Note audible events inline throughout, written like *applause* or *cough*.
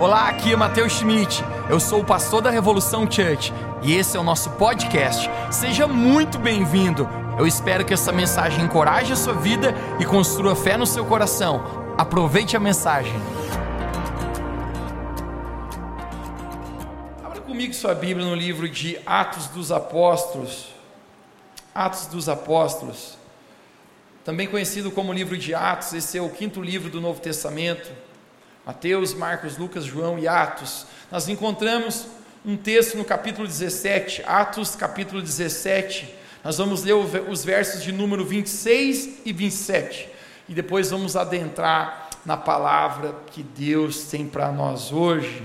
Olá, aqui é Matheus Schmidt. Eu sou o pastor da Revolução Church e esse é o nosso podcast. Seja muito bem-vindo. Eu espero que essa mensagem encoraje a sua vida e construa fé no seu coração. Aproveite a mensagem. Abra comigo sua Bíblia no livro de Atos dos Apóstolos. Atos dos Apóstolos, também conhecido como livro de Atos, esse é o quinto livro do Novo Testamento. Mateus, Marcos, Lucas, João e Atos. Nós encontramos um texto no capítulo 17, Atos capítulo 17. Nós vamos ler os versos de número 26 e 27 e depois vamos adentrar na palavra que Deus tem para nós hoje.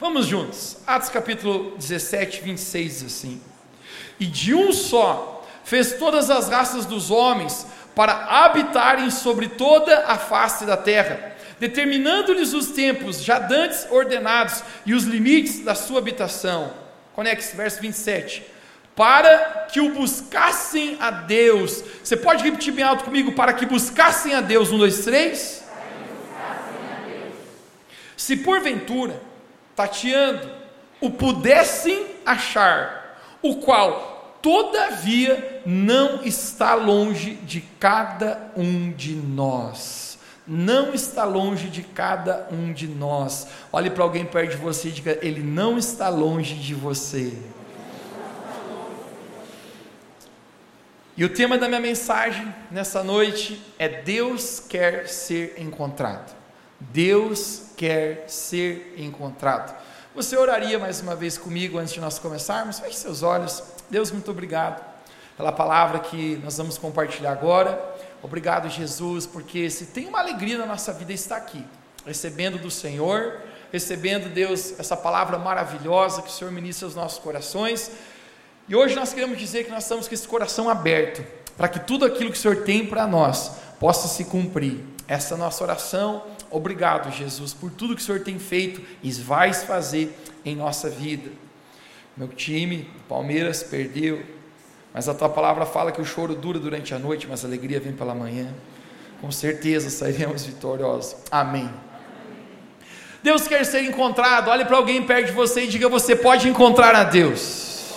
Vamos juntos. Atos capítulo 17, 26 diz assim: E de um só fez todas as raças dos homens para habitarem sobre toda a face da terra determinando-lhes os tempos já dantes ordenados e os limites da sua habitação. Conecte verso 27. Para que o buscassem a Deus. Você pode repetir bem alto comigo? Para que buscassem a Deus. Um, dois, três. Se porventura, tateando, o pudessem achar, o qual, todavia, não está longe de cada um de nós não está longe de cada um de nós. Olhe para alguém perto de você e diga: Ele não está longe de você. E o tema da minha mensagem nessa noite é: Deus quer ser encontrado. Deus quer ser encontrado. Você oraria mais uma vez comigo antes de nós começarmos? Feche seus olhos. Deus, muito obrigado pela palavra que nós vamos compartilhar agora. Obrigado, Jesus, porque se tem uma alegria na nossa vida está aqui, recebendo do Senhor, recebendo, Deus, essa palavra maravilhosa que o Senhor ministra aos nossos corações. E hoje nós queremos dizer que nós estamos com esse coração aberto, para que tudo aquilo que o Senhor tem para nós possa se cumprir. Essa é nossa oração. Obrigado, Jesus, por tudo que o Senhor tem feito e vai fazer em nossa vida. Meu time, Palmeiras, perdeu, mas a tua palavra fala que o choro dura durante a noite, mas a alegria vem pela manhã. Com certeza sairemos vitoriosos. Amém. Deus quer ser encontrado. Olhe para alguém perto de você e diga: Você pode encontrar a Deus.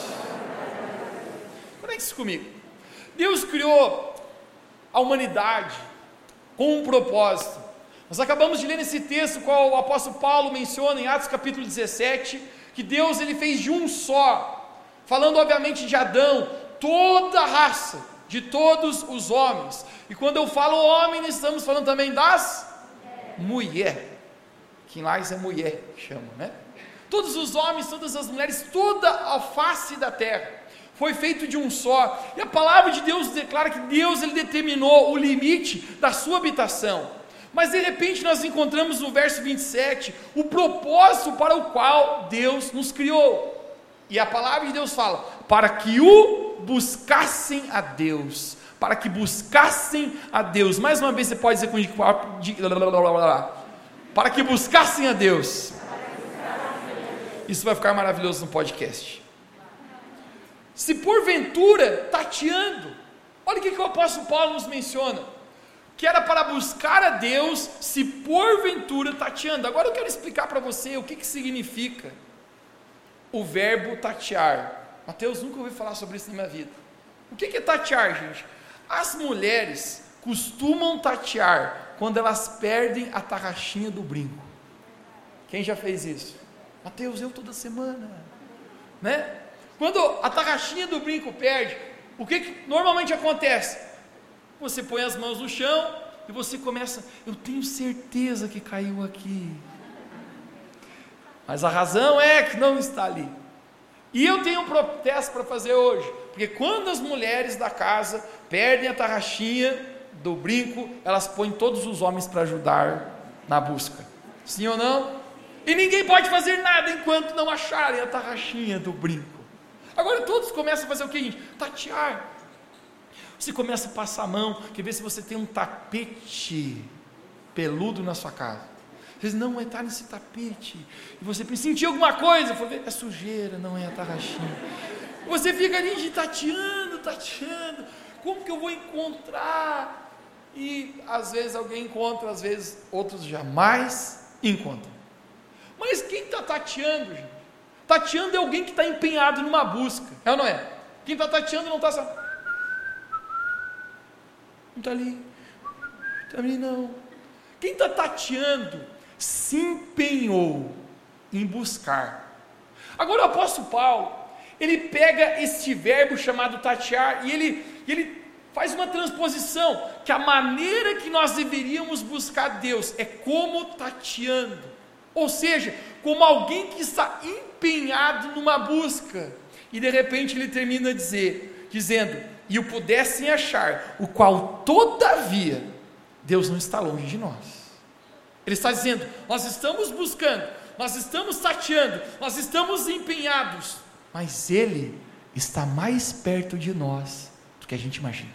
Conecte-se comigo. Deus criou a humanidade com um propósito. Nós acabamos de ler nesse texto qual o apóstolo Paulo menciona em Atos capítulo 17, que Deus ele fez de um só, falando obviamente de Adão, toda a raça, de todos os homens. E quando eu falo homem, estamos falando também das mulher. Que lá é mulher, chama, né? Todos os homens, todas as mulheres, toda a face da terra foi feito de um só. E a palavra de Deus declara que Deus ele determinou o limite da sua habitação. Mas de repente nós encontramos no verso 27 o propósito para o qual Deus nos criou. E a palavra de Deus fala: para que o buscassem a Deus, para que buscassem a Deus. Mais uma vez você pode dizer comigo, para que buscassem a Deus. Isso vai ficar maravilhoso no podcast. Se porventura, tateando, olha o que, que o apóstolo Paulo nos menciona, que era para buscar a Deus, se porventura tateando. Agora eu quero explicar para você o que, que significa o verbo tatear. Mateus nunca ouviu falar sobre isso na minha vida. O que é tatear, gente? As mulheres costumam tatear quando elas perdem a tarraxinha do brinco. Quem já fez isso? Mateus, eu toda semana. Né? Quando a tarraxinha do brinco perde, o que, que normalmente acontece? Você põe as mãos no chão e você começa, eu tenho certeza que caiu aqui. Mas a razão é que não está ali. E eu tenho um protesto para fazer hoje, porque quando as mulheres da casa perdem a tarraxinha do brinco, elas põem todos os homens para ajudar na busca. Sim ou não? E ninguém pode fazer nada enquanto não acharem a tarraxinha do brinco. Agora todos começam a fazer o que, gente? Tatear. Você começa a passar a mão, quer ver se você tem um tapete peludo na sua casa vezes não é estar nesse tapete. E você sentir alguma coisa, ver, é sujeira, não é a tarraxinha. Você fica ali tateando, tateando. Como que eu vou encontrar? E às vezes alguém encontra, às vezes outros jamais encontram. tateando, gente? Tateando é alguém que está empenhado numa busca, é ou não é? Quem está tateando não está só. Não está ali. Está ali não. Quem está tateando se empenhou em buscar. Agora o apóstolo Paulo, ele pega este verbo chamado tatear e ele, ele faz uma transposição, que a maneira que nós deveríamos buscar Deus é como tateando, ou seja, como alguém que está empenhado numa busca, e de repente ele termina dizer, dizendo, e o pudessem achar, o qual todavia Deus não está longe de nós. Ele está dizendo, nós estamos buscando, nós estamos tateando, nós estamos empenhados, mas Ele está mais perto de nós do que a gente imagina.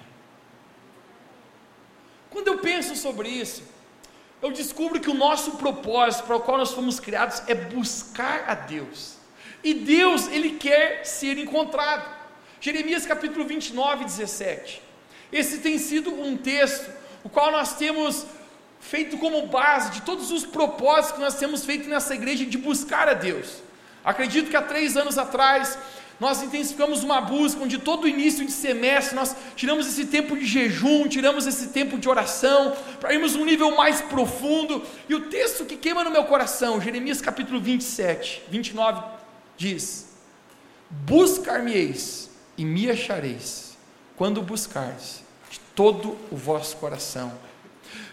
Quando eu penso sobre isso, eu descubro que o nosso propósito para o qual nós fomos criados é buscar a Deus. E Deus, Ele quer ser encontrado. Jeremias capítulo 29, 17. Esse tem sido um texto, o qual nós temos feito como base de todos os propósitos que nós temos feito nessa igreja de buscar a Deus. Acredito que há três anos atrás nós intensificamos uma busca onde todo início de semestre nós tiramos esse tempo de jejum, tiramos esse tempo de oração, para irmos um nível mais profundo. E o texto que queima no meu coração, Jeremias capítulo 27, 29, diz: Buscar-me-eis e me achareis, quando buscardes de todo o vosso coração.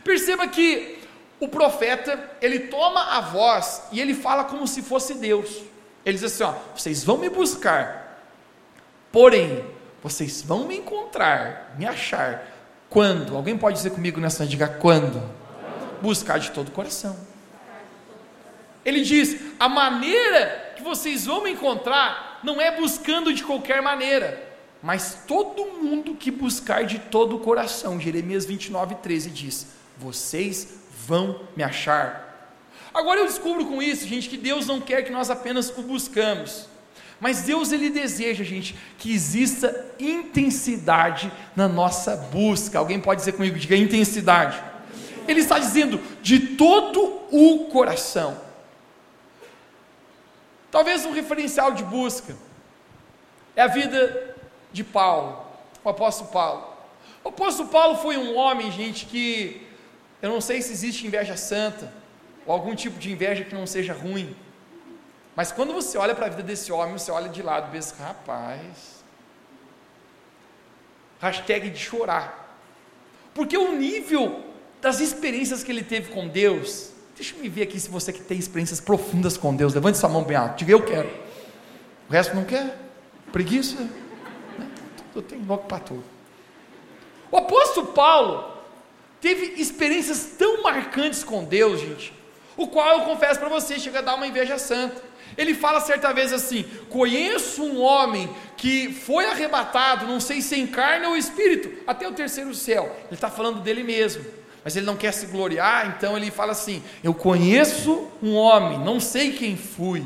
Perceba que o profeta, ele toma a voz e ele fala como se fosse Deus. Ele diz assim: ó, vocês vão me buscar, porém, vocês vão me encontrar, me achar. Quando? Alguém pode dizer comigo nessa diga quando? Buscar de todo o coração. Ele diz: a maneira que vocês vão me encontrar não é buscando de qualquer maneira, mas todo mundo que buscar de todo o coração. Jeremias 29, 13 diz: Vocês vão me achar Agora eu descubro com isso, gente, que Deus não quer que nós apenas o buscamos. Mas Deus ele deseja, gente, que exista intensidade na nossa busca. Alguém pode dizer comigo, diga intensidade. Ele está dizendo de todo o coração. Talvez um referencial de busca é a vida de Paulo, o apóstolo Paulo. O apóstolo Paulo foi um homem, gente, que eu não sei se existe inveja santa ou algum tipo de inveja que não seja ruim. Mas quando você olha para a vida desse homem, você olha de lado e pensa, rapaz, hashtag de chorar. Porque o nível das experiências que ele teve com Deus, deixa eu ver aqui se você que tem experiências profundas com Deus, levante sua mão bem alto, diga eu quero. O resto não quer? Preguiça? Né? Eu tenho logo para tudo. O apóstolo Paulo teve experiências tão marcantes com Deus, gente, o qual eu confesso para você, chega a dar uma inveja santa. Ele fala certa vez assim: Conheço um homem que foi arrebatado, não sei se em carne ou espírito, até o terceiro céu. Ele está falando dele mesmo, mas ele não quer se gloriar, então ele fala assim: Eu conheço um homem, não sei quem fui,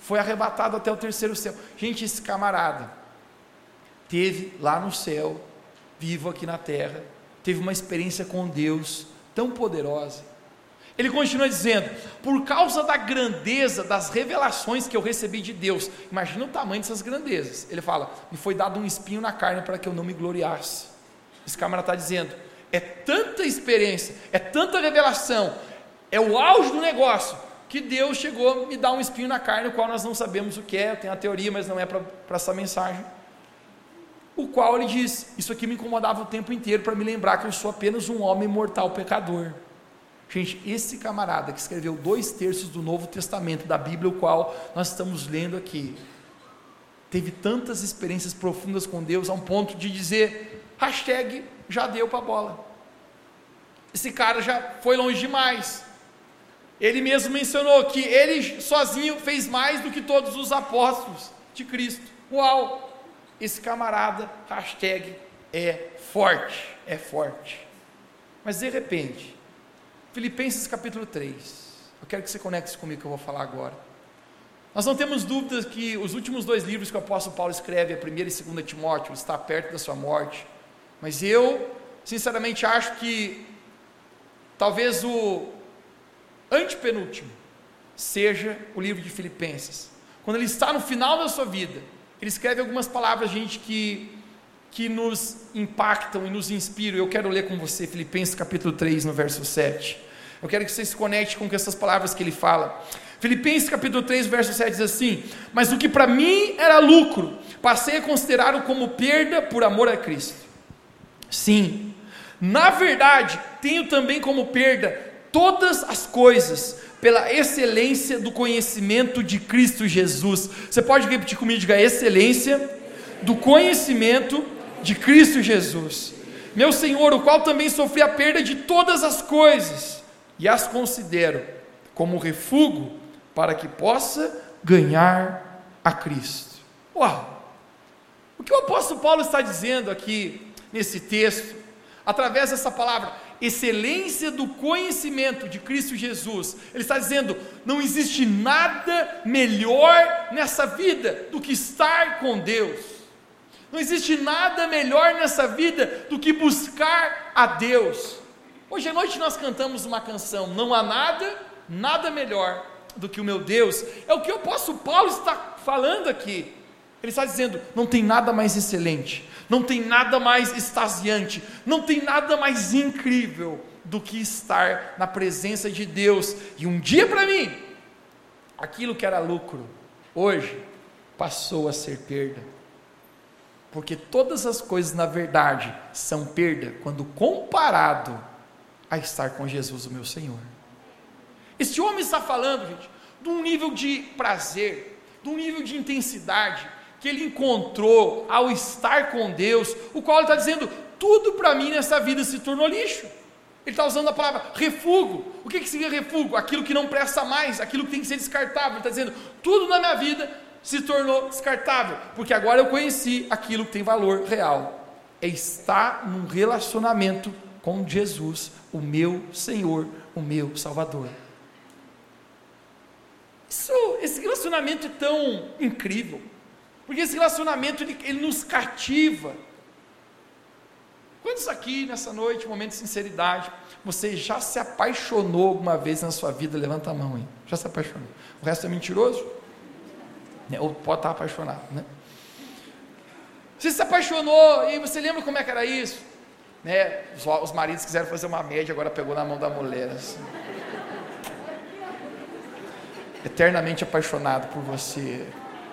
foi arrebatado até o terceiro céu. Gente, esse camarada teve lá no céu, vivo aqui na terra, teve uma experiência com Deus tão poderosa ele continua dizendo: por causa da grandeza das revelações que eu recebi de Deus, imagina o tamanho dessas grandezas. Ele fala: me foi dado um espinho na carne para que eu não me gloriasse. Esse câmara está dizendo: é tanta experiência, é tanta revelação, é o auge do negócio, que Deus chegou a me dar um espinho na carne, o qual nós não sabemos o que é, tem a teoria, mas não é para essa mensagem. O qual ele diz: Isso aqui me incomodava o tempo inteiro para me lembrar que eu sou apenas um homem mortal pecador. Gente, esse camarada que escreveu dois terços do Novo Testamento da Bíblia, o qual nós estamos lendo aqui, teve tantas experiências profundas com Deus, a um ponto de dizer: hashtag já deu para a bola. Esse cara já foi longe demais. Ele mesmo mencionou que ele sozinho fez mais do que todos os apóstolos de Cristo. Uau! Esse camarada, hashtag, é forte, é forte. Mas de repente, Filipenses capítulo 3. Eu quero que você conecte comigo que eu vou falar agora. Nós não temos dúvidas que os últimos dois livros que o apóstolo Paulo escreve, a primeira e segunda Timóteo, está perto da sua morte. Mas eu, sinceramente, acho que talvez o antepenúltimo seja o livro de Filipenses. Quando ele está no final da sua vida, ele escreve algumas palavras, gente, que, que nos impactam e nos inspiram. Eu quero ler com você Filipenses capítulo 3, no verso 7. Eu quero que você se conecte com essas palavras que ele fala. Filipenses capítulo 3, verso 7 diz assim: Mas o que para mim era lucro, passei a considerá-lo como perda por amor a Cristo. Sim, na verdade, tenho também como perda todas as coisas, pela excelência do conhecimento de Cristo Jesus. Você pode repetir comigo, diga excelência do conhecimento de Cristo Jesus. Meu Senhor, o qual também sofri a perda de todas as coisas, e as considero como refúgio para que possa ganhar a Cristo. Uau! O que o apóstolo Paulo está dizendo aqui nesse texto, através dessa palavra, excelência do conhecimento de Cristo Jesus, ele está dizendo: não existe nada melhor nessa vida do que estar com Deus. Não existe nada melhor nessa vida do que buscar a Deus. Hoje à noite nós cantamos uma canção, não há nada, nada melhor do que o meu Deus. É o que o apóstolo Paulo está falando aqui. Ele está dizendo: não tem nada mais excelente, não tem nada mais extasiante, não tem nada mais incrível do que estar na presença de Deus. E um dia para mim, aquilo que era lucro, hoje passou a ser perda. Porque todas as coisas, na verdade, são perda quando comparado a estar com Jesus, o meu Senhor. Este homem está falando, gente, de um nível de prazer, de um nível de intensidade, que ele encontrou ao estar com Deus, o qual ele está dizendo: tudo para mim nessa vida se tornou lixo. Ele está usando a palavra refúgio. O que, que significa refúgio? Aquilo que não presta mais, aquilo que tem que ser descartável. Ele está dizendo: tudo na minha vida se tornou descartável, porque agora eu conheci aquilo que tem valor real. É estar num relacionamento com Jesus, o meu Senhor, o meu Salvador. Isso, esse relacionamento é tão incrível. Porque esse relacionamento ele, ele nos cativa. Quantos aqui nessa noite, momento de sinceridade, você já se apaixonou alguma vez na sua vida? Levanta a mão aí. Já se apaixonou. O resto é mentiroso? Né? Ou pode estar apaixonado, né? Você se apaixonou e você lembra como é que era isso? Né? Os, os maridos quiseram fazer uma média, agora pegou na mão da mulher. Assim. Eternamente apaixonado por você.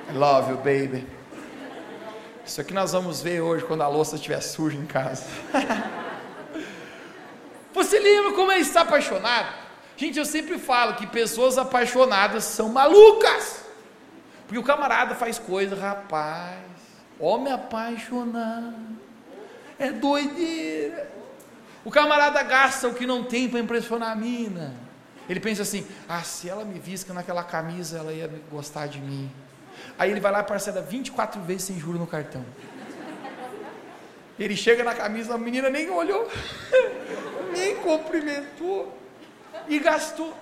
I love you, baby. Isso aqui nós vamos ver hoje quando a louça estiver suja em casa. *laughs* Você lembra como ele está apaixonado? Gente, eu sempre falo que pessoas apaixonadas são malucas. Porque o camarada faz coisa, rapaz. Homem apaixonado. É doideira. O camarada gasta o que não tem para impressionar a mina. Ele pensa assim: ah, se ela me visca naquela camisa, ela ia gostar de mim. Aí ele vai lá e parcela 24 vezes sem juros no cartão. Ele chega na camisa, a menina nem olhou, *laughs* nem cumprimentou e gastou.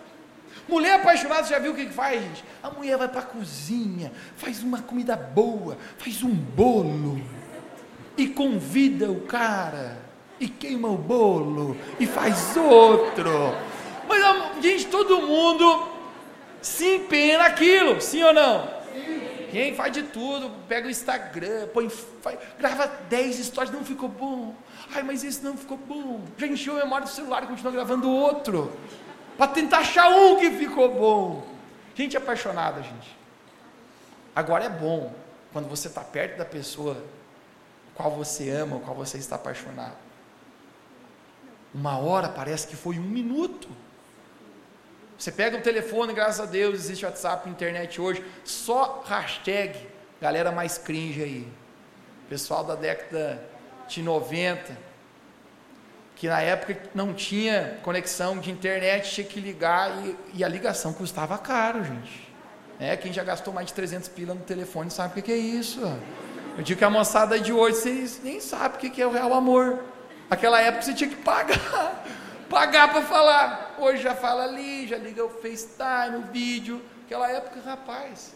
Mulher apaixonada, já viu o que faz, gente? A mulher vai para a cozinha, faz uma comida boa, faz um bolo e convida o cara e queima o bolo e faz outro. Mas, gente, todo mundo se empenha naquilo, sim ou não? Quem faz de tudo, pega o Instagram, põe, faz, grava 10 histórias, não ficou bom. Ai, mas esse não ficou bom. Já encheu a memória do celular e continua gravando outro. Para tentar achar um que ficou bom. Gente apaixonada, gente. Agora é bom quando você está perto da pessoa qual você ama, qual você está apaixonado. Uma hora parece que foi um minuto. Você pega o telefone, graças a Deus, existe WhatsApp, internet hoje, só hashtag, galera mais cringe aí. Pessoal da década de 90, que na época não tinha conexão de internet, tinha que ligar e, e a ligação custava caro, gente. É, quem já gastou mais de 300 pila no telefone sabe o que é isso. Eu digo que a moçada de hoje, vocês nem sabem o que é o real amor. Aquela época você tinha que pagar pagar para falar. Hoje já fala ali, já liga o FaceTime, o vídeo. Aquela época, rapaz.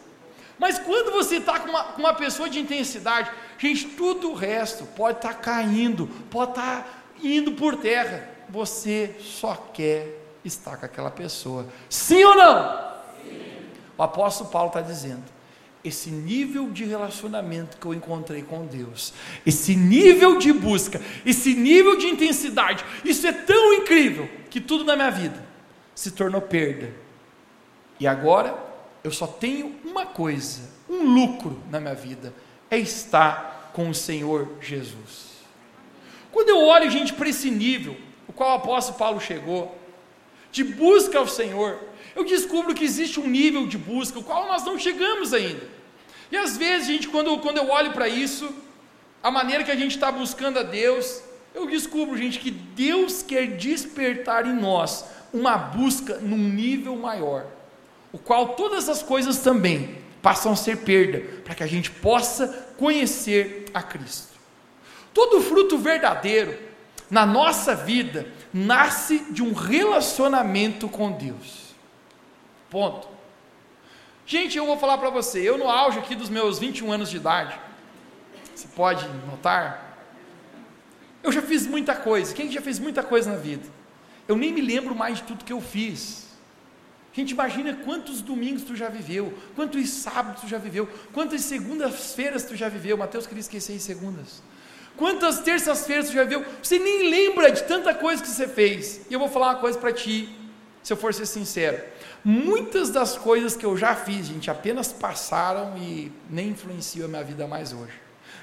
Mas quando você está com, com uma, pessoa de intensidade, gente, tudo o resto pode estar tá caindo, pode estar tá indo por terra. Você só quer estar com aquela pessoa. Sim ou não? Sim. o apóstolo Paulo está dizendo: esse nível de relacionamento que eu encontrei com Deus, esse nível de busca, esse nível de intensidade, isso é tão incrível que tudo na minha vida se tornou perda. E agora eu só tenho uma coisa, um lucro na minha vida, é estar com o Senhor Jesus. Quando eu olho, gente, para esse nível, o qual o apóstolo Paulo chegou, de busca ao Senhor, eu descubro que existe um nível de busca, o qual nós não chegamos ainda. E às vezes, gente, quando, quando eu olho para isso, a maneira que a gente está buscando a Deus, eu descubro, gente, que Deus quer despertar em nós uma busca num nível maior, o qual todas as coisas também passam a ser perda, para que a gente possa conhecer a Cristo. Todo fruto verdadeiro na nossa vida nasce de um relacionamento com Deus. Ponto. Gente, eu vou falar para você, eu no auge aqui dos meus 21 anos de idade, você pode notar, eu já fiz muita coisa. Quem já fez muita coisa na vida? Eu nem me lembro mais de tudo que eu fiz. Gente, imagina quantos domingos tu já viveu, quantos sábados tu já viveu, quantas segundas-feiras tu já viveu. Mateus queria esquecer em segundas. Quantas terças-feiras tu já viveu? Você nem lembra de tanta coisa que você fez. E eu vou falar uma coisa para ti, se eu for ser sincero. Muitas das coisas que eu já fiz, gente, apenas passaram e nem influenciam a minha vida mais hoje.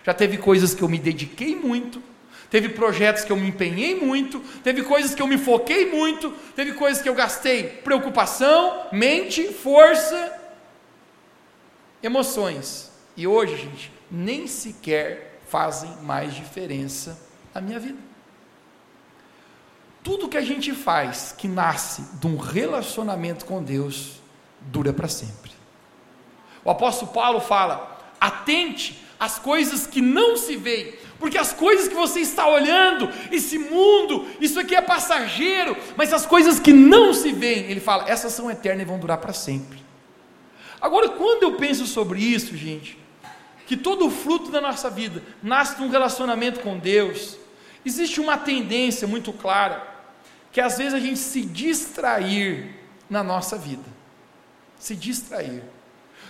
Já teve coisas que eu me dediquei muito, teve projetos que eu me empenhei muito, teve coisas que eu me foquei muito, teve coisas que eu gastei preocupação, mente, força, emoções. E hoje, gente, nem sequer fazem mais diferença na minha vida. Tudo que a gente faz que nasce de um relacionamento com Deus dura para sempre. O apóstolo Paulo fala: atente às coisas que não se veem, porque as coisas que você está olhando, esse mundo, isso aqui é passageiro, mas as coisas que não se veem, ele fala, essas são eternas e vão durar para sempre. Agora, quando eu penso sobre isso, gente, que todo o fruto da nossa vida nasce de um relacionamento com Deus, existe uma tendência muito clara que às vezes a gente se distrair na nossa vida. Se distrair.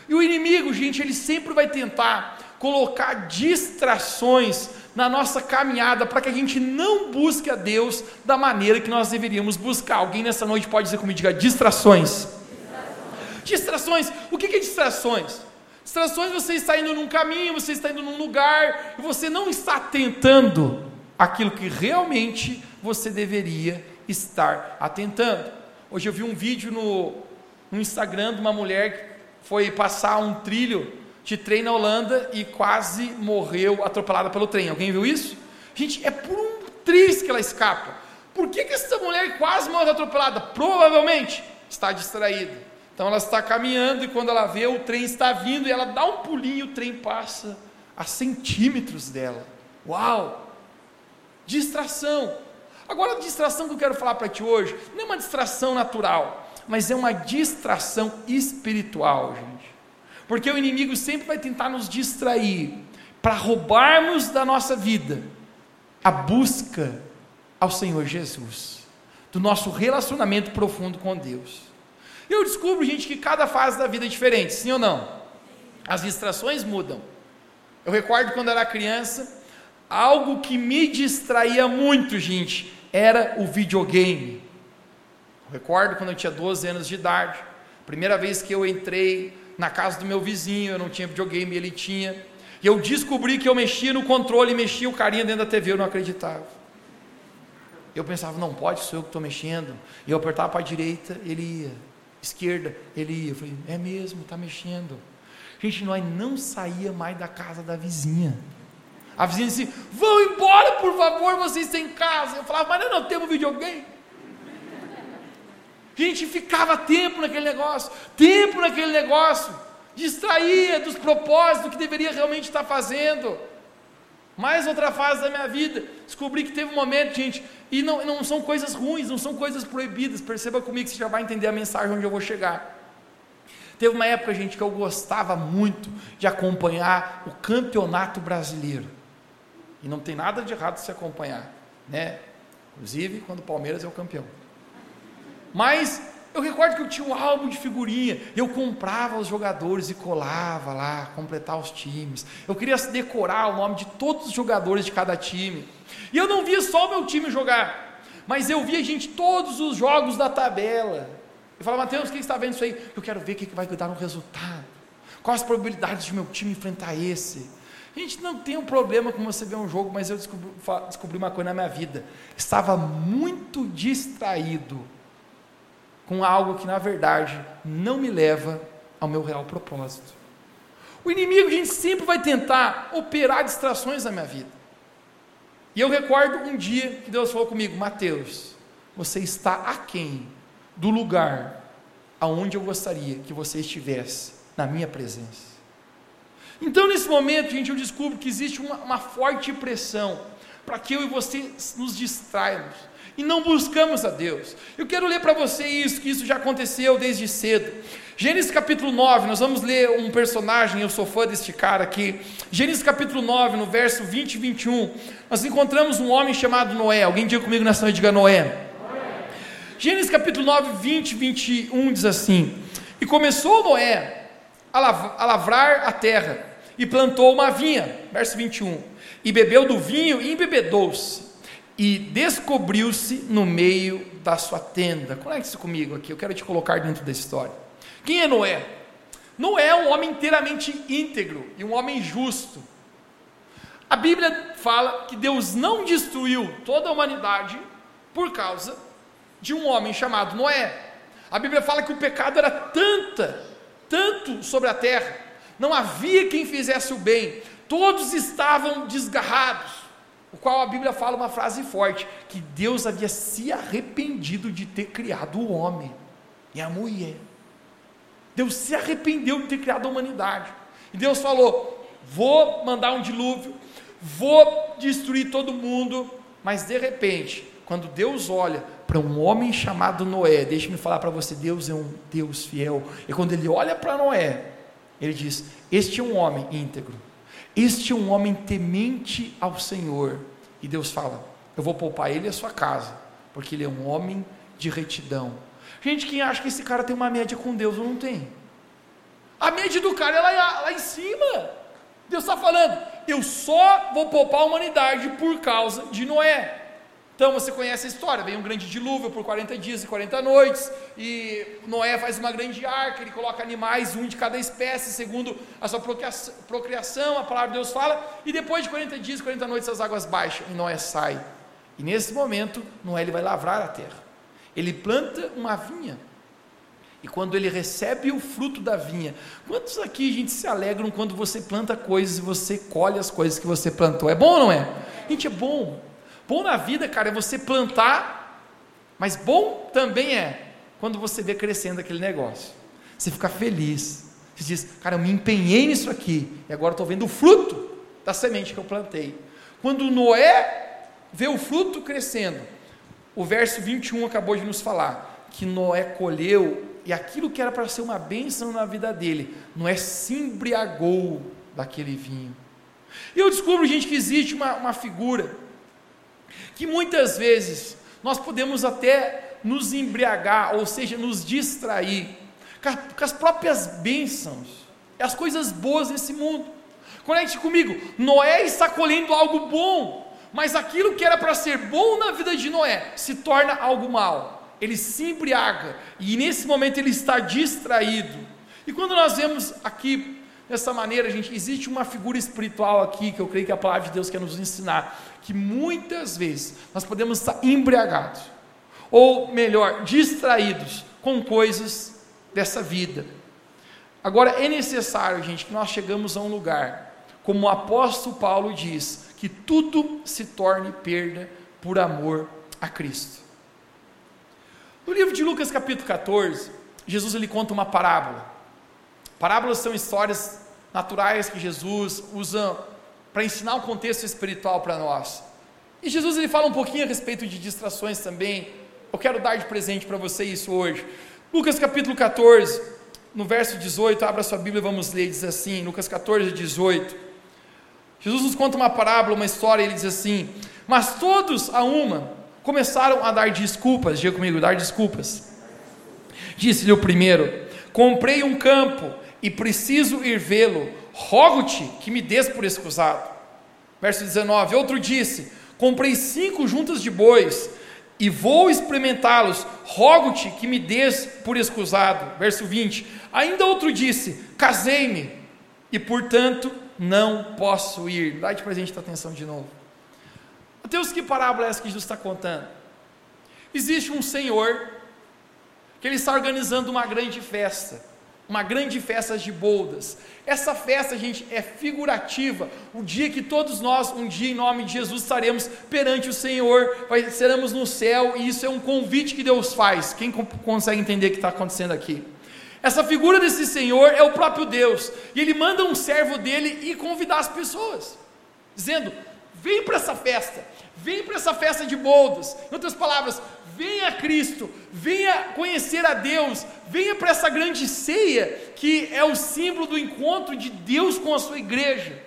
E o inimigo, gente, ele sempre vai tentar colocar distrações na nossa caminhada para que a gente não busque a Deus da maneira que nós deveríamos buscar. Alguém nessa noite pode dizer comigo, diga distrações. Distrações. distrações. O que é distrações? Distrações você está indo num caminho, você está indo num lugar e você não está tentando aquilo que realmente você deveria estar atentando. Hoje eu vi um vídeo no, no Instagram de uma mulher que foi passar um trilho de trem na Holanda e quase morreu atropelada pelo trem. Alguém viu isso? Gente, é por um triz que ela escapa. Por que, que essa mulher quase morreu atropelada? Provavelmente está distraída. Então ela está caminhando e quando ela vê o trem está vindo e ela dá um pulinho, o trem passa a centímetros dela. Uau! Distração. Agora, a distração que eu quero falar para ti hoje não é uma distração natural, mas é uma distração espiritual, gente. Porque o inimigo sempre vai tentar nos distrair para roubarmos da nossa vida a busca ao Senhor Jesus, do nosso relacionamento profundo com Deus. Eu descubro, gente, que cada fase da vida é diferente, sim ou não? As distrações mudam. Eu recordo quando era criança, algo que me distraía muito, gente, era o videogame. Eu recordo quando eu tinha 12 anos de idade, primeira vez que eu entrei na casa do meu vizinho, eu não tinha videogame, ele tinha. E eu descobri que eu mexia no controle, mexia o carinha dentro da TV, eu não acreditava. Eu pensava, não pode, sou eu que estou mexendo. E eu apertava para a direita, ele ia. Esquerda, ele ia. Eu falei, é mesmo, está mexendo. Gente, nós não saía mais da casa da vizinha. A vizinha disse: Vão embora, por favor, vocês têm casa. Eu falava: Mas não, não temos videogame. A gente ficava tempo naquele negócio, tempo naquele negócio, distraía dos propósitos que deveria realmente estar fazendo. Mais outra fase da minha vida, descobri que teve um momento, gente, e não, não são coisas ruins, não são coisas proibidas, perceba comigo que você já vai entender a mensagem onde eu vou chegar. Teve uma época, gente, que eu gostava muito de acompanhar o campeonato brasileiro. E não tem nada de errado se acompanhar, né? Inclusive quando o Palmeiras é o campeão. Mas Eu recordo que eu tinha um álbum de figurinha, eu comprava os jogadores e colava lá, completar os times. Eu queria decorar o nome de todos os jogadores de cada time. E eu não via só o meu time jogar, mas eu via, gente, todos os jogos da tabela. Eu falava, Mateus, quem está vendo isso aí? Eu quero ver o que vai dar no resultado. Quais as probabilidades de meu time enfrentar esse? A gente não tem um problema com você ver um jogo, mas eu descobri, descobri uma coisa na minha vida. Estava muito distraído com algo que na verdade não me leva ao meu real propósito. O inimigo, a gente sempre vai tentar operar distrações na minha vida. E eu recordo um dia que Deus falou comigo, Mateus, você está aquém do lugar aonde eu gostaria que você estivesse na minha presença. Então, nesse momento, gente, eu descubro que existe uma, uma forte pressão para que eu e você nos distrairmos e não buscamos a Deus. Eu quero ler para você isso, que isso já aconteceu desde cedo. Gênesis capítulo 9, nós vamos ler um personagem, eu sou fã deste cara aqui. Gênesis capítulo 9, no verso 20 e 21, nós encontramos um homem chamado Noé. Alguém diga comigo nessa noite, diga. Noé. Gênesis capítulo 9, 20 e 21 diz assim: E começou Noé a lavrar a terra e plantou uma vinha, verso 21, e bebeu do vinho e embebedou-se, e descobriu-se no meio da sua tenda. Conecte-se comigo aqui, eu quero te colocar dentro da história. Quem é Noé? Noé é um homem inteiramente íntegro e um homem justo. A Bíblia fala que Deus não destruiu toda a humanidade por causa de um homem chamado Noé. A Bíblia fala que o pecado era tanta tanto sobre a terra, não havia quem fizesse o bem, todos estavam desgarrados. O qual a Bíblia fala uma frase forte: que Deus havia se arrependido de ter criado o homem e a mulher. Deus se arrependeu de ter criado a humanidade. E Deus falou: vou mandar um dilúvio, vou destruir todo mundo, mas de repente, quando Deus olha para um homem chamado Noé, deixe-me falar para você, Deus é um Deus fiel. E quando ele olha para Noé, ele diz: Este é um homem íntegro, este é um homem temente ao Senhor. E Deus fala: Eu vou poupar ele e a sua casa, porque ele é um homem de retidão. Gente, quem acha que esse cara tem uma média com Deus, não tem. A média do cara é lá, lá em cima. Deus está falando: Eu só vou poupar a humanidade por causa de Noé. Então você conhece a história: vem um grande dilúvio por 40 dias e 40 noites, e Noé faz uma grande arca, ele coloca animais, um de cada espécie, segundo a sua procriação, a palavra de Deus fala, e depois de 40 dias e 40 noites as águas baixam, e Noé sai. E nesse momento, Noé ele vai lavrar a terra. Ele planta uma vinha. E quando ele recebe o fruto da vinha, quantos aqui, gente, se alegram quando você planta coisas e você colhe as coisas que você plantou? É bom ou não é? Gente, é bom. Bom na vida, cara, é você plantar, mas bom também é quando você vê crescendo aquele negócio. Você fica feliz. Você diz, cara, eu me empenhei nisso aqui, e agora estou vendo o fruto da semente que eu plantei. Quando Noé vê o fruto crescendo, o verso 21 acabou de nos falar que Noé colheu, e aquilo que era para ser uma bênção na vida dele, Noé se embriagou daquele vinho. E eu descubro, gente, que existe uma, uma figura que muitas vezes nós podemos até nos embriagar, ou seja, nos distrair com as próprias bênçãos, as coisas boas desse mundo. Conecte comigo, Noé está colhendo algo bom, mas aquilo que era para ser bom na vida de Noé se torna algo mal. Ele se embriaga e nesse momento ele está distraído. E quando nós vemos aqui dessa maneira, gente, existe uma figura espiritual aqui que eu creio que a palavra de Deus quer nos ensinar, que muitas vezes nós podemos estar embriagados, ou melhor, distraídos com coisas dessa vida. Agora é necessário, gente, que nós chegamos a um lugar, como o apóstolo Paulo diz, que tudo se torne perda por amor a Cristo. No livro de Lucas capítulo 14, Jesus ele conta uma parábola. Parábolas são histórias naturais que Jesus usa para ensinar um contexto espiritual para nós. E Jesus ele fala um pouquinho a respeito de distrações também. Eu quero dar de presente para você isso hoje. Lucas capítulo 14, no verso 18, abra sua Bíblia e vamos ler, diz assim, Lucas 14, 18. Jesus nos conta uma parábola, uma história, ele diz assim: Mas todos a uma começaram a dar desculpas, diga comigo, dar desculpas. Disse-lhe o primeiro: Comprei um campo e preciso ir vê-lo. Rogo-te que me des por escusado. Verso 19: Outro disse: Comprei cinco juntas de bois e vou experimentá-los. Rogo-te que me des por escusado. Verso 20: Ainda outro disse: Casei-me e, portanto, não posso ir. Dá de presente atenção de novo. Mateus, que parábola é essa que Jesus está contando? Existe um senhor que ele está organizando uma grande festa uma grande festa de boldas. Essa festa, gente, é figurativa. O dia que todos nós, um dia em nome de Jesus, estaremos perante o Senhor, seremos no céu, e isso é um convite que Deus faz. Quem consegue entender o que está acontecendo aqui? Essa figura desse Senhor é o próprio Deus, e ele manda um servo dele ir convidar as pessoas, dizendo: vem para essa festa, vem para essa festa de boldas. Em outras palavras, venha a Cristo, venha conhecer a Deus, venha para essa grande ceia que é o símbolo do encontro de Deus com a sua igreja.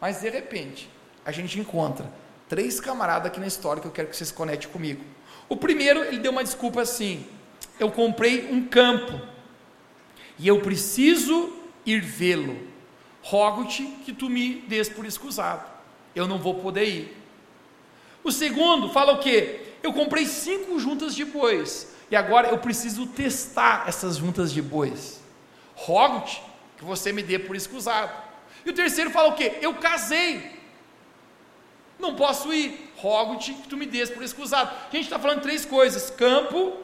Mas de repente, a gente encontra três camaradas aqui na história que eu quero que vocês conectem comigo. O primeiro, ele deu uma desculpa assim: eu comprei um campo e eu preciso ir vê-lo. Rogo-te que tu me des por escusado. Eu não vou poder ir. O segundo fala o quê? eu comprei cinco juntas de bois, e agora eu preciso testar essas juntas de bois. Rogo-te que você me dê por escusado. E o terceiro fala o quê? Eu casei. Não posso ir. Rogo-te que tu me dês por escusado. A gente está falando três coisas: campo,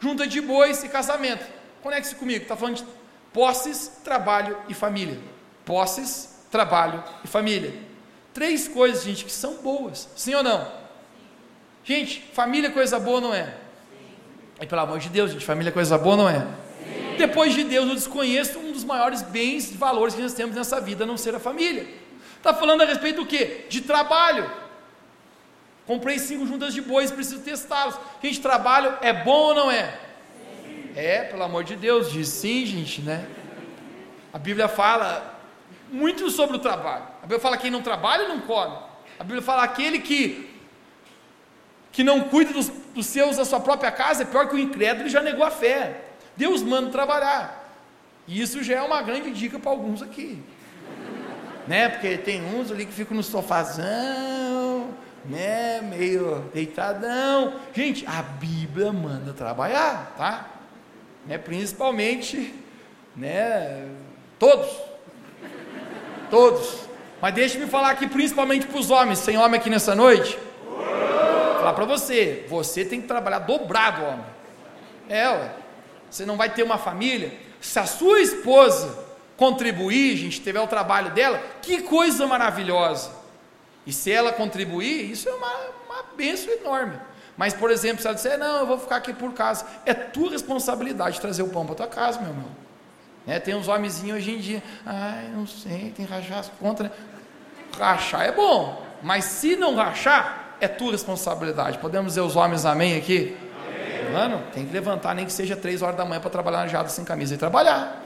junta de bois e casamento. Conecte-se comigo. Está falando de posses, trabalho e família. Posses, trabalho e família. Três coisas, gente, que são boas. Sim ou não? Gente, família é coisa boa, não é? E pelo amor de Deus, gente, família é coisa boa, não é? Depois de Deus, eu desconheço um dos maiores bens e valores que nós temos nessa vida, a não ser a família. Está falando a respeito do quê? De trabalho. Comprei cinco juntas de bois, preciso testá-los. Gente, trabalho é bom ou não é? É, pelo amor de Deus, diz sim, gente, né? A Bíblia fala muito sobre o trabalho. A Bíblia fala que quem não trabalha não come. A Bíblia fala aquele que que não cuida dos, dos seus da sua própria casa, é pior que o incrédulo, ele já negou a fé. Deus manda trabalhar. E isso já é uma grande dica para alguns aqui. né? Porque tem uns ali que ficam no sofazão, né? Meio deitadão. Gente, a Bíblia manda trabalhar, tá? Né? Principalmente, né? Todos. Todos. Mas deixe-me falar aqui principalmente para os homens. Tem homem aqui nessa noite? falar para você, você tem que trabalhar dobrado, homem. É, ué. Você não vai ter uma família. Se a sua esposa contribuir, gente, tiver o trabalho dela, que coisa maravilhosa. E se ela contribuir, isso é uma, uma benção enorme. Mas, por exemplo, se ela disser, não, eu vou ficar aqui por casa, é tua responsabilidade trazer o pão para tua casa, meu irmão. É, tem uns homenzinhos hoje em dia, ai, não sei, tem que rachar as contas. Né? Rachar é bom, mas se não rachar, é tua responsabilidade. Podemos dizer os homens amém aqui? Amém. Mano, tem que levantar nem que seja três horas da manhã para trabalhar na jada sem camisa e trabalhar.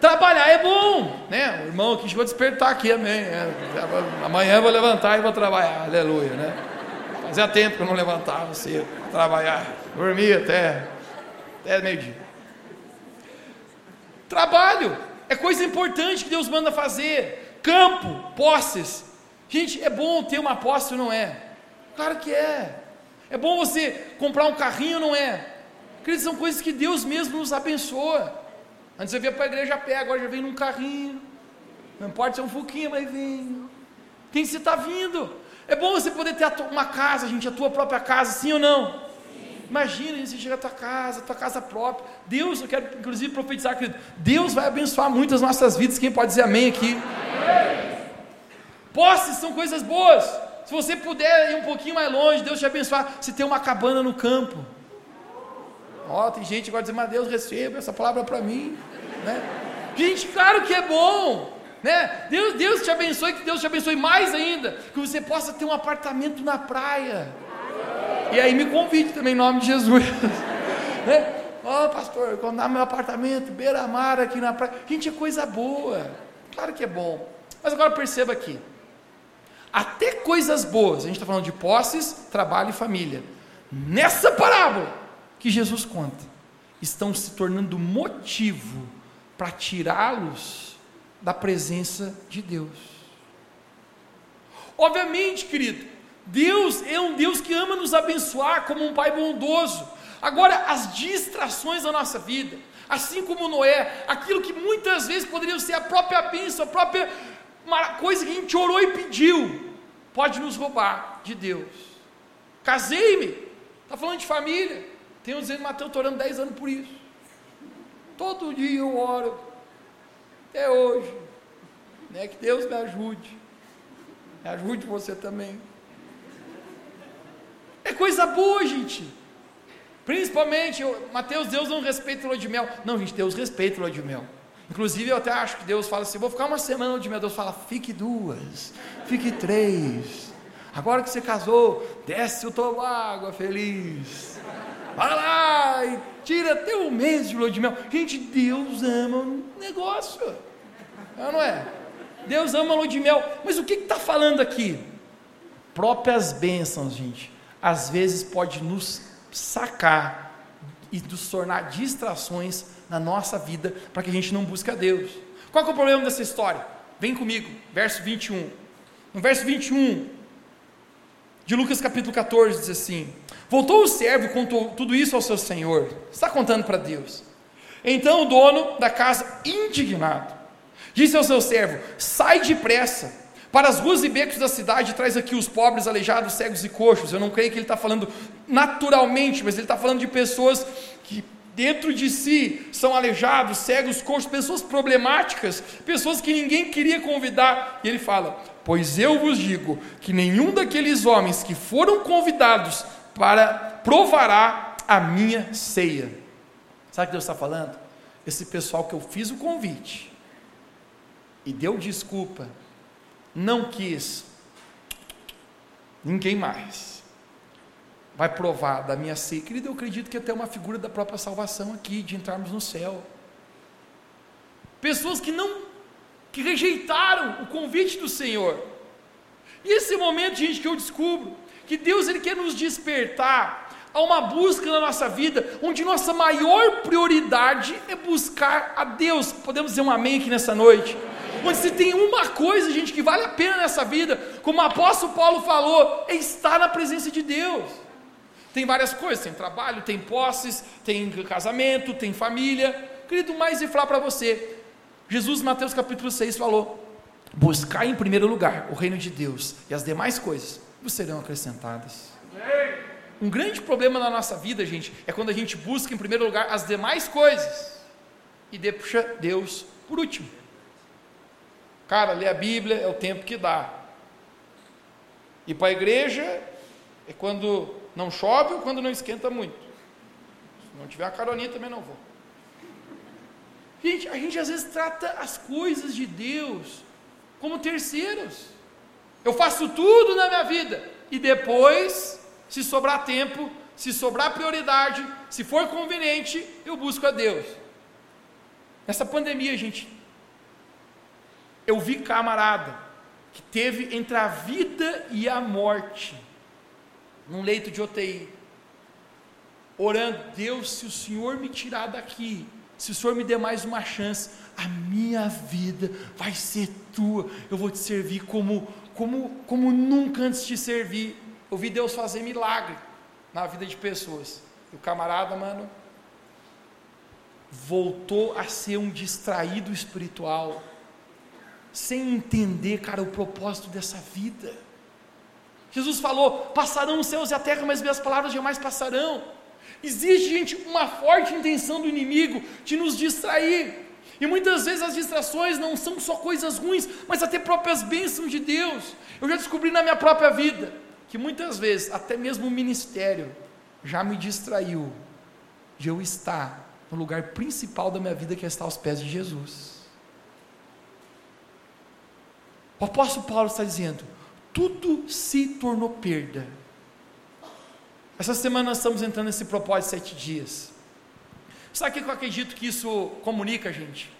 Trabalhar é bom, né? O irmão aqui chegou a despertar aqui, amém. É, amanhã eu vou levantar e vou trabalhar, aleluia, né? Fazia tempo que eu não levantava cedo trabalhar, dormia até, até meio-dia. Trabalho é coisa importante que Deus manda fazer. Campo, posses, Gente, é bom ter uma posse, não é? Claro que é. É bom você comprar um carrinho, não é? Queridos, são coisas que Deus mesmo nos abençoa. Antes eu via para a igreja a pé, agora já vem num carrinho. Não importa se é um fuquinho, mas vem. Tem que estar tá vindo. É bom você poder ter uma casa, gente, a tua própria casa, sim ou não? Imagina você chegar à tua casa, tua casa própria. Deus, eu quero inclusive profetizar, querido, Deus vai abençoar muito as nossas vidas. Quem pode dizer amém aqui? Amém. Posses são coisas boas. Se você puder ir um pouquinho mais longe, Deus te abençoar. Se tem uma cabana no campo. Ó, oh, tem gente que agora dizer, mas Deus receba essa palavra para mim. Né? Gente, claro que é bom. Né? Deus, Deus te abençoe, que Deus te abençoe mais ainda. Que você possa ter um apartamento na praia. E aí me convide também em nome de Jesus. *laughs* né? Ó, oh, pastor, quando dá meu apartamento, beira-mar aqui na praia. Gente, é coisa boa. Claro que é bom. Mas agora perceba aqui. Até coisas boas, a gente está falando de posses, trabalho e família. Nessa parábola, que Jesus conta estão se tornando motivo para tirá-los da presença de Deus. Obviamente, querido, Deus é um Deus que ama nos abençoar como um Pai bondoso. Agora, as distrações da nossa vida, assim como Noé, aquilo que muitas vezes poderia ser a própria bênção, a própria coisa que a gente orou e pediu, pode nos roubar de Deus. Casei-me, está falando de família. Uns dizendo, Mateus, estou orando 10 anos por isso. Todo dia eu oro, até hoje. Né? Que Deus me ajude. Me ajude você também. É coisa boa, gente. Principalmente, Mateus, Deus não respeita o lua de mel. Não, gente, Deus respeita o lua de mel. Inclusive, eu até acho que Deus fala assim: vou ficar uma semana de mel. Deus fala: fique duas, fique três. Agora que você casou, desce o teu água feliz. Vai lá e tira até um mês de lua de mel. Gente, Deus ama o negócio. Não, não é? Deus ama a lua de mel. Mas o que está falando aqui? Próprias bênçãos, gente. Às vezes pode nos sacar e nos tornar distrações na nossa vida para que a gente não busque a Deus. Qual é o problema dessa história? Vem comigo, verso 21. No verso 21 de Lucas capítulo 14 diz assim: Voltou o servo e contou tudo isso ao seu senhor. Está contando para Deus. Então o dono da casa, indignado, disse ao seu servo: Sai depressa para as ruas e becos da cidade, traz aqui os pobres, aleijados, cegos e coxos. Eu não creio que ele está falando naturalmente, mas ele está falando de pessoas que dentro de si são aleijados, cegos, coxos, pessoas problemáticas, pessoas que ninguém queria convidar. E ele fala: Pois eu vos digo que nenhum daqueles homens que foram convidados para provará a minha ceia. Sabe o que Deus está falando? Esse pessoal que eu fiz o convite e deu desculpa, não quis, ninguém mais vai provar da minha ceia. Querido, eu acredito que até uma figura da própria salvação aqui, de entrarmos no céu. Pessoas que não, que rejeitaram o convite do Senhor. E esse momento, gente, que eu descubro que Deus ele quer nos despertar a uma busca na nossa vida, onde nossa maior prioridade é buscar a Deus. Podemos dizer um amém aqui nessa noite? Onde se tem uma coisa, gente, que vale a pena nessa vida, como o apóstolo Paulo falou, é estar na presença de Deus. Tem várias coisas, tem trabalho, tem posses, tem casamento, tem família. Querido, mais e falar para você. Jesus, Mateus capítulo 6, falou: buscar em primeiro lugar o reino de Deus e as demais coisas vos serão acrescentadas. Um grande problema na nossa vida, gente, é quando a gente busca em primeiro lugar as demais coisas e deixa Deus por último. Cara, ler a Bíblia é o tempo que dá. Ir para a igreja é quando não chove ou quando não esquenta muito. Se não tiver a caroninha também não vou. Gente, a gente às vezes trata as coisas de Deus como terceiros. Eu faço tudo na minha vida e depois, se sobrar tempo, se sobrar prioridade, se for conveniente, eu busco a Deus. Nessa pandemia, gente, eu vi camarada que teve entre a vida e a morte, num leito de UTI, orando, Deus, se o Senhor me tirar daqui, se o Senhor me der mais uma chance, a minha vida vai ser tua, eu vou te servir como como, como nunca antes de servir. Eu vi Deus fazer milagre na vida de pessoas. E o camarada, mano, voltou a ser um distraído espiritual, sem entender, cara, o propósito dessa vida. Jesus falou: passarão os céus e a terra, mas minhas palavras jamais passarão. Existe, gente, uma forte intenção do inimigo de nos distrair. E muitas vezes as distrações não são só coisas ruins, mas até próprias bênçãos de Deus. Eu já descobri na minha própria vida que muitas vezes, até mesmo o ministério, já me distraiu de eu estar no lugar principal da minha vida, que é estar aos pés de Jesus. O apóstolo Paulo está dizendo: tudo se tornou perda. Essa semana nós estamos entrando nesse propósito de sete dias. Sabe o que eu acredito que isso comunica, gente?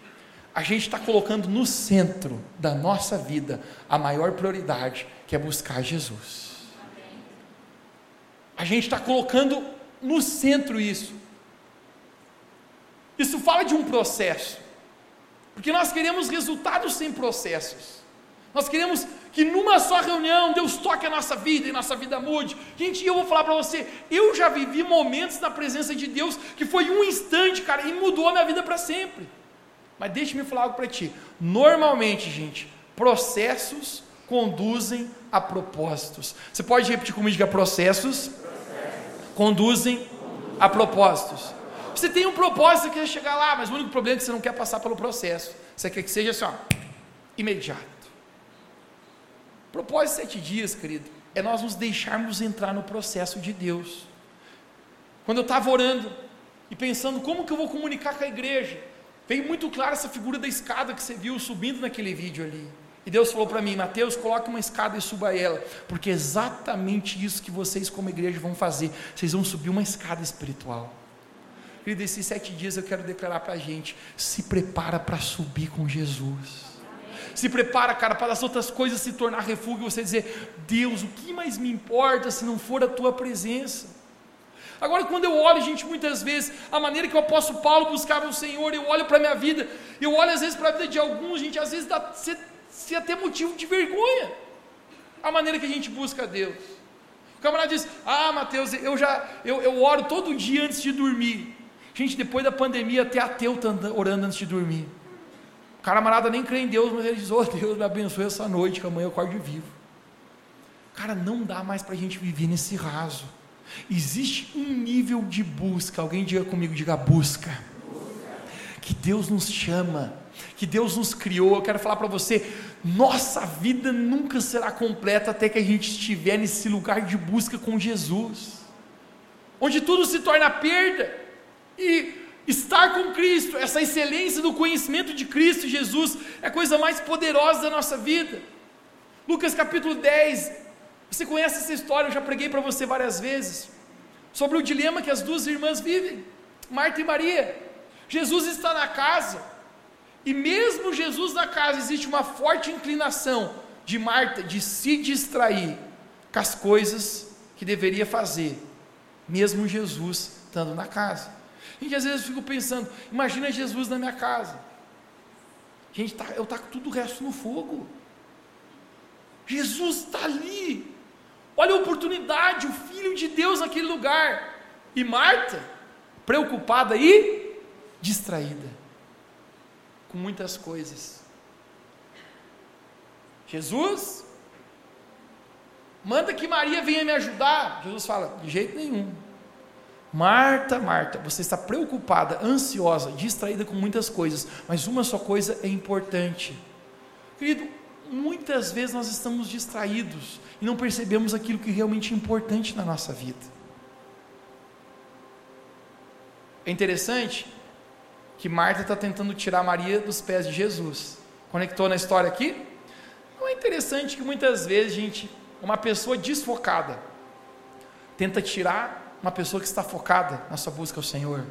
A gente está colocando no centro da nossa vida a maior prioridade, que é buscar Jesus. A gente está colocando no centro isso. Isso fala de um processo. Porque nós queremos resultados sem processos. Nós queremos que numa só reunião Deus toque a nossa vida e nossa vida mude. Gente, eu vou falar para você, eu já vivi momentos na presença de Deus que foi um instante, cara, e mudou a minha vida para sempre. Mas deixe-me falar algo para ti. Normalmente, gente, processos conduzem a propósitos. Você pode repetir comigo que processos, processos. conduzem a propósitos. Você tem um propósito, você quer chegar lá, mas o único problema é que você não quer passar pelo processo. Você quer que seja assim, ó, imediato. Propósito de sete dias, querido, é nós nos deixarmos entrar no processo de Deus. Quando eu estava orando e pensando como que eu vou comunicar com a igreja, veio muito claro essa figura da escada que você viu subindo naquele vídeo ali. E Deus falou para mim, Mateus, coloque uma escada e suba ela, porque é exatamente isso que vocês como igreja vão fazer. Vocês vão subir uma escada espiritual. Querido, esses sete dias eu quero declarar para a gente: se prepara para subir com Jesus. Se prepara, cara, para as outras coisas se tornar refúgio e você dizer: Deus, o que mais me importa se não for a tua presença? Agora, quando eu olho, gente, muitas vezes, a maneira que o apóstolo Paulo buscava o Senhor, eu olho para a minha vida, eu olho às vezes para a vida de alguns, gente, às vezes dá se, se até motivo de vergonha, a maneira que a gente busca a Deus. O camarada diz: Ah, Mateus, eu já, eu, eu oro todo dia antes de dormir. Gente, depois da pandemia, até ateu está orando antes de dormir. O camarada nem crê em Deus, mas ele diz: Oh Deus, me abençoe essa noite, que amanhã eu acorde vivo. Cara, não dá mais para a gente viver nesse raso. Existe um nível de busca. Alguém diga comigo, diga busca. Que Deus nos chama, que Deus nos criou. Eu quero falar para você: nossa vida nunca será completa até que a gente estiver nesse lugar de busca com Jesus, onde tudo se torna perda. E Estar com Cristo, essa excelência do conhecimento de Cristo Jesus, é a coisa mais poderosa da nossa vida. Lucas capítulo 10, você conhece essa história, eu já preguei para você várias vezes, sobre o dilema que as duas irmãs vivem, Marta e Maria. Jesus está na casa, e mesmo Jesus na casa, existe uma forte inclinação de Marta de se distrair com as coisas que deveria fazer, mesmo Jesus estando na casa. Gente, às vezes eu fico pensando, imagina Jesus na minha casa. Gente, tá, eu taco tudo o resto no fogo. Jesus está ali. Olha a oportunidade, o Filho de Deus naquele lugar. E Marta, preocupada e distraída, com muitas coisas. Jesus, manda que Maria venha me ajudar. Jesus fala: de jeito nenhum. Marta, Marta, você está preocupada, ansiosa, distraída com muitas coisas, mas uma só coisa é importante. Querido, muitas vezes nós estamos distraídos e não percebemos aquilo que realmente é importante na nossa vida. É interessante que Marta está tentando tirar Maria dos pés de Jesus. Conectou na história aqui? Não é interessante que muitas vezes, gente, uma pessoa desfocada tenta tirar uma pessoa que está focada na sua busca ao Senhor.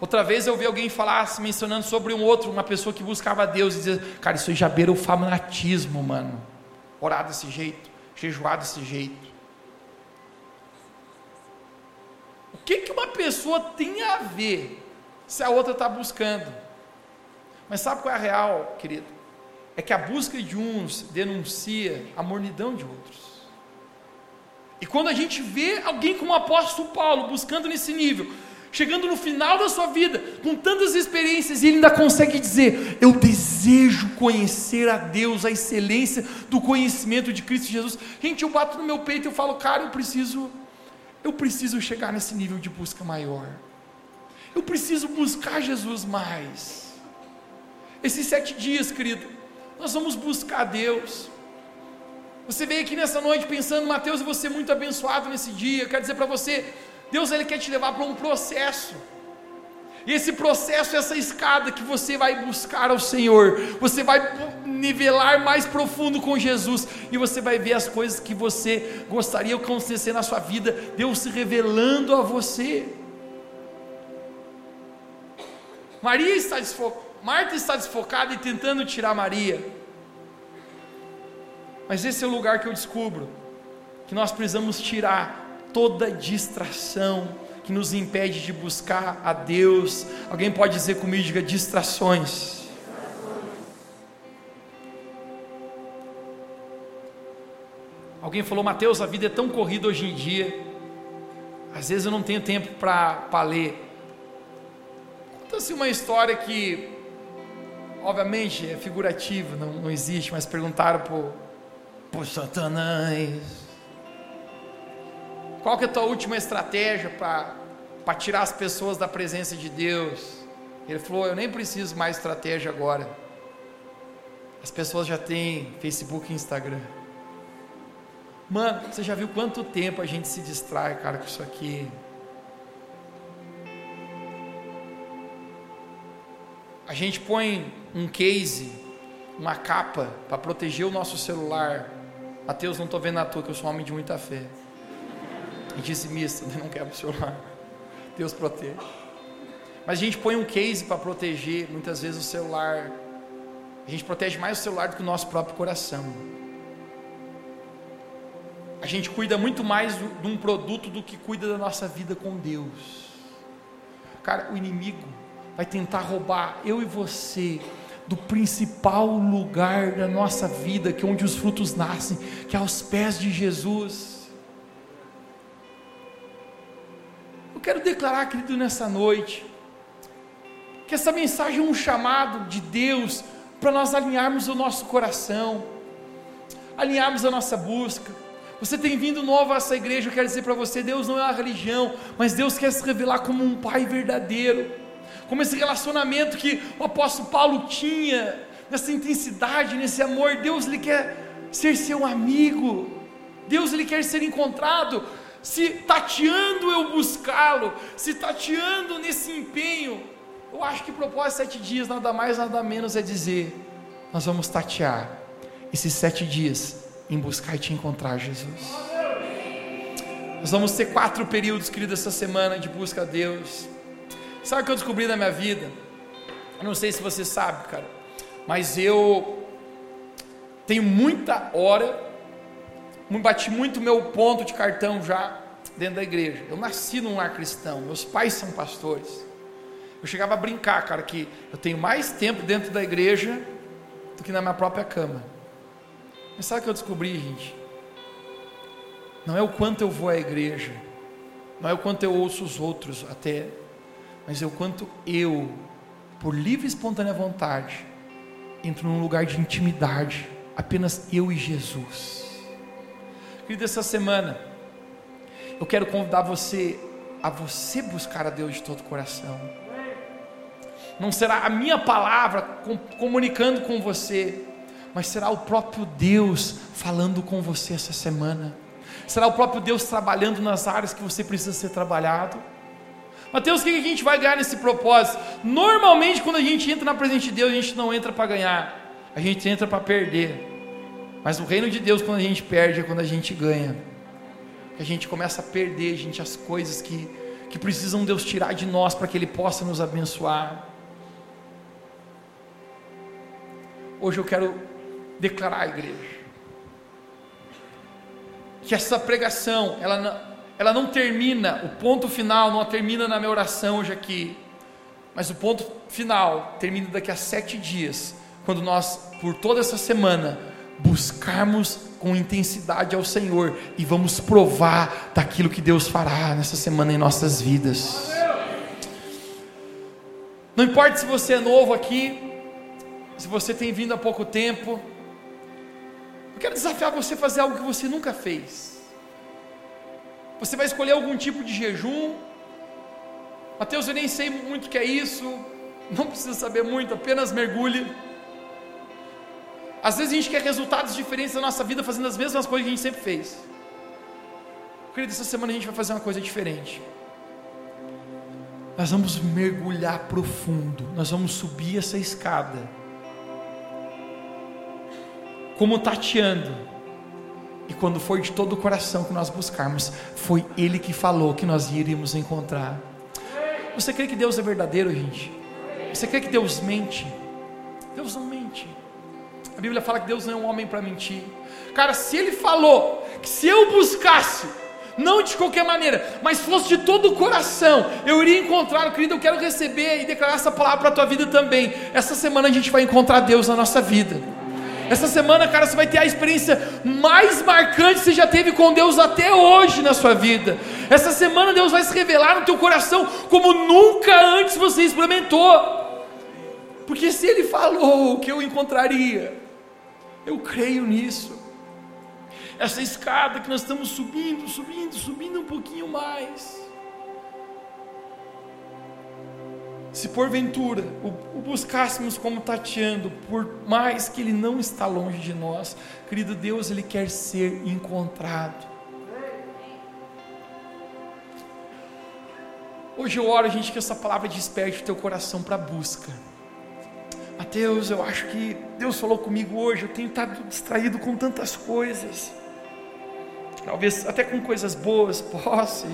Outra vez eu ouvi alguém falar, mencionando sobre um outro, uma pessoa que buscava a Deus e dizia, cara, isso aí já beira o fanatismo, mano. Orar desse jeito, jejuar desse jeito. O que, que uma pessoa tem a ver se a outra está buscando? Mas sabe qual é a real, querido? É que a busca de uns denuncia a mornidão de outros. E quando a gente vê alguém como o apóstolo Paulo buscando nesse nível, chegando no final da sua vida, com tantas experiências, e ele ainda consegue dizer: Eu desejo conhecer a Deus, a excelência do conhecimento de Cristo Jesus. Gente, eu bato no meu peito e eu falo, cara, eu preciso, eu preciso chegar nesse nível de busca maior. Eu preciso buscar Jesus mais. Esses sete dias, querido, nós vamos buscar Deus. Você veio aqui nessa noite pensando, Mateus, eu vou ser muito abençoado nesse dia. Eu quero dizer para você, Deus ele quer te levar para um processo. E esse processo, essa escada que você vai buscar ao Senhor, você vai nivelar mais profundo com Jesus, e você vai ver as coisas que você gostaria que acontecer na sua vida, Deus se revelando a você. Maria está desfocada, Marta está desfocada e tentando tirar Maria. Mas esse é o lugar que eu descubro que nós precisamos tirar toda distração que nos impede de buscar a Deus? Alguém pode dizer comigo, diga distrações. Alguém falou, Mateus, a vida é tão corrida hoje em dia. Às vezes eu não tenho tempo para ler. Conta-se uma história que, obviamente, é figurativa, não, não existe, mas perguntaram por, por Satanás. Qual que é a tua última estratégia para tirar as pessoas da presença de Deus? Ele falou, eu nem preciso mais estratégia agora. As pessoas já têm Facebook e Instagram. Mano, você já viu quanto tempo a gente se distrai, cara, com isso aqui? A gente põe um case, uma capa para proteger o nosso celular. Mateus, não estou vendo a tua, que eu sou um homem de muita fé. E dizimista, não quebra o celular. Deus protege. Mas a gente põe um case para proteger, muitas vezes, o celular. A gente protege mais o celular do que o nosso próprio coração a gente cuida muito mais de um produto do que cuida da nossa vida com Deus. Cara, o inimigo vai tentar roubar eu e você do principal lugar da nossa vida, que é onde os frutos nascem, que é aos pés de Jesus. Eu quero declarar, querido, nessa noite, que essa mensagem é um chamado de Deus para nós alinharmos o nosso coração, alinharmos a nossa busca você tem vindo novo a essa igreja, eu quero dizer para você: Deus não é uma religião, mas Deus quer se revelar como um Pai verdadeiro, como esse relacionamento que o apóstolo Paulo tinha, nessa intensidade, nesse amor. Deus lhe quer ser seu amigo, Deus lhe quer ser encontrado. Se tateando eu buscá-lo, se tateando nesse empenho, eu acho que propósito sete dias, nada mais, nada menos é dizer: nós vamos tatear esses sete dias em buscar e te encontrar, Jesus. Nós vamos ter quatro períodos, querido, essa semana de busca a Deus. Sabe o que eu descobri na minha vida? Eu não sei se você sabe, cara, mas eu tenho muita hora, bati muito meu ponto de cartão já dentro da igreja. Eu nasci num lar cristão, meus pais são pastores. Eu chegava a brincar, cara, que eu tenho mais tempo dentro da igreja do que na minha própria cama. Mas sabe o que eu descobri, gente? Não é o quanto eu vou à igreja, não é o quanto eu ouço os outros até, mas é o quanto eu, por livre e espontânea vontade, entro num lugar de intimidade, apenas eu e Jesus. Querido, essa semana, eu quero convidar você a você buscar a Deus de todo o coração. Não será a minha palavra comunicando com você, mas será o próprio Deus falando com você essa semana. Será o próprio Deus trabalhando nas áreas que você precisa ser trabalhado. Mateus, o que a gente vai ganhar nesse propósito? Normalmente, quando a gente entra na presença de Deus, a gente não entra para ganhar, a gente entra para perder. Mas no reino de Deus, quando a gente perde, é quando a gente ganha. A gente começa a perder, gente, as coisas que, que precisam Deus tirar de nós para que Ele possa nos abençoar. Hoje eu quero declarar à igreja. Que essa pregação, ela não, ela não termina, o ponto final não termina na minha oração hoje aqui, mas o ponto final termina daqui a sete dias, quando nós, por toda essa semana, buscarmos com intensidade ao Senhor e vamos provar daquilo que Deus fará nessa semana em nossas vidas. Não importa se você é novo aqui, se você tem vindo há pouco tempo, eu quero desafiar você a fazer algo que você nunca fez. Você vai escolher algum tipo de jejum. Mateus, eu nem sei muito o que é isso. Não precisa saber muito, apenas mergulhe. Às vezes a gente quer resultados diferentes na nossa vida fazendo as mesmas coisas que a gente sempre fez. Querido, essa semana a gente vai fazer uma coisa diferente. Nós vamos mergulhar profundo. Nós vamos subir essa escada como tateando. E quando for de todo o coração que nós buscarmos, foi Ele que falou que nós iríamos encontrar. Você crê que Deus é verdadeiro, gente? Você crê que Deus mente? Deus não mente. A Bíblia fala que Deus não é um homem para mentir. Cara, se Ele falou que se eu buscasse não de qualquer maneira, mas fosse de todo o coração, eu iria encontrar, querido, eu quero receber e declarar essa palavra para a tua vida também. Essa semana a gente vai encontrar Deus na nossa vida. Essa semana, cara, você vai ter a experiência mais marcante que você já teve com Deus até hoje na sua vida. Essa semana Deus vai se revelar no teu coração como nunca antes você experimentou. Porque se Ele falou que eu encontraria, eu creio nisso. Essa escada que nós estamos subindo, subindo, subindo um pouquinho mais. Se porventura o, buscássemos como tateando, por mais que ele não está longe de nós, querido Deus, ele quer ser encontrado. Hoje eu oro, gente, que essa palavra desperte o teu coração para a busca. Mateus, eu acho que Deus falou comigo hoje, eu tenho estado distraído com tantas coisas. Talvez até com coisas boas, posse,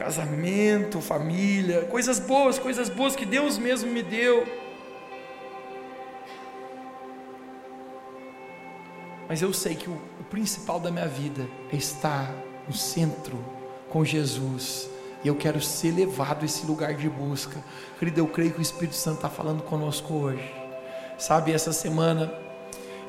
casamento, família, coisas boas, coisas boas que Deus mesmo me deu. Mas eu sei que o, o principal da minha vida é estar no centro com Jesus. E eu quero ser levado a esse lugar de busca. Querido, eu creio que o Espírito Santo está falando conosco hoje. Sabe, essa semana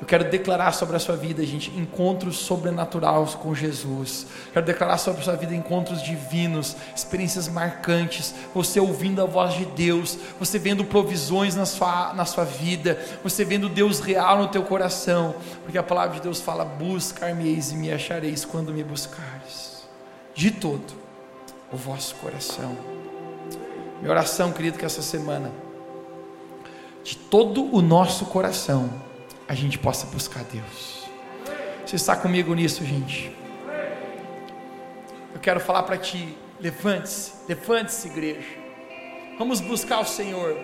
eu quero declarar sobre a sua vida, gente, encontros sobrenaturais com Jesus. Quero declarar sobre a sua vida encontros divinos, experiências marcantes. Você ouvindo a voz de Deus, você vendo provisões na sua, na sua vida, você vendo Deus real no teu coração. Porque a palavra de Deus fala: Buscar-me-eis e me achareis quando me buscares. De todo o vosso coração. Minha oração, querido, que essa semana, de todo o nosso coração, a gente possa buscar Deus. Você está comigo nisso, gente? Eu quero falar para ti: levante-se, levante-se, igreja. Vamos buscar o Senhor.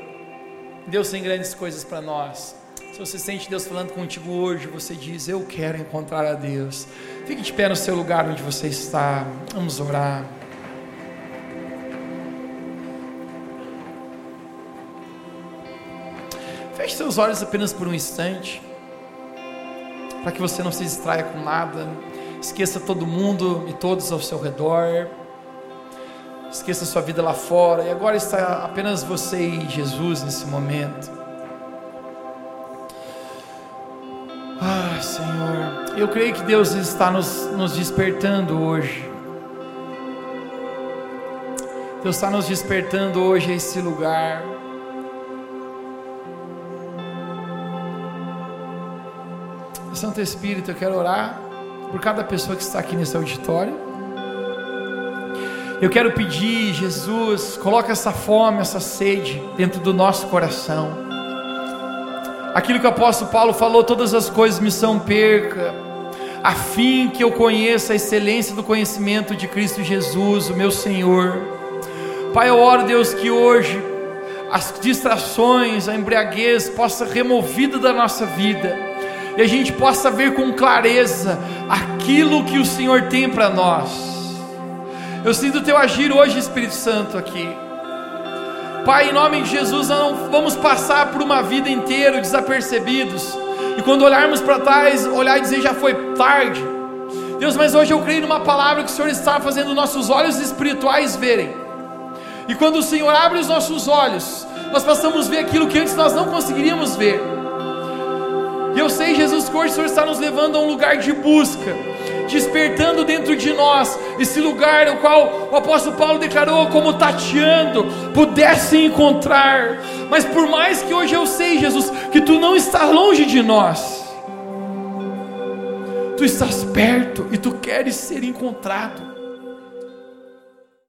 Deus tem grandes coisas para nós. Se você sente Deus falando contigo hoje, você diz: Eu quero encontrar a Deus. Fique de pé no seu lugar onde você está. Vamos orar. Feche seus olhos apenas por um instante para que você não se distraia com nada. Esqueça todo mundo e todos ao seu redor. Esqueça sua vida lá fora. E agora está apenas você e Jesus nesse momento. Ah, Senhor, eu creio que Deus está nos, nos despertando hoje. Deus está nos despertando hoje a esse lugar. Santo Espírito, eu quero orar por cada pessoa que está aqui nesse auditório. Eu quero pedir, Jesus, coloca essa fome, essa sede dentro do nosso coração. Aquilo que o apóstolo Paulo falou, todas as coisas me são perca, a fim que eu conheça a excelência do conhecimento de Cristo Jesus, o meu Senhor. Pai, eu oro, Deus, que hoje as distrações, a embriaguez possa ser removida da nossa vida e a gente possa ver com clareza aquilo que o Senhor tem para nós. Eu sinto o teu agir hoje, Espírito Santo, aqui. Pai, em nome de Jesus, não vamos passar por uma vida inteira desapercebidos. E quando olharmos para trás, olhar e dizer já foi tarde. Deus, mas hoje eu creio numa palavra que o Senhor está fazendo nossos olhos espirituais verem. E quando o Senhor abre os nossos olhos, nós passamos a ver aquilo que antes nós não conseguiríamos ver. E eu sei, Jesus, que hoje o Senhor está nos levando a um lugar de busca, despertando dentro de nós esse lugar o qual o apóstolo Paulo declarou como tateando, pudesse encontrar. Mas por mais que hoje eu sei, Jesus, que tu não estás longe de nós, tu estás perto e tu queres ser encontrado.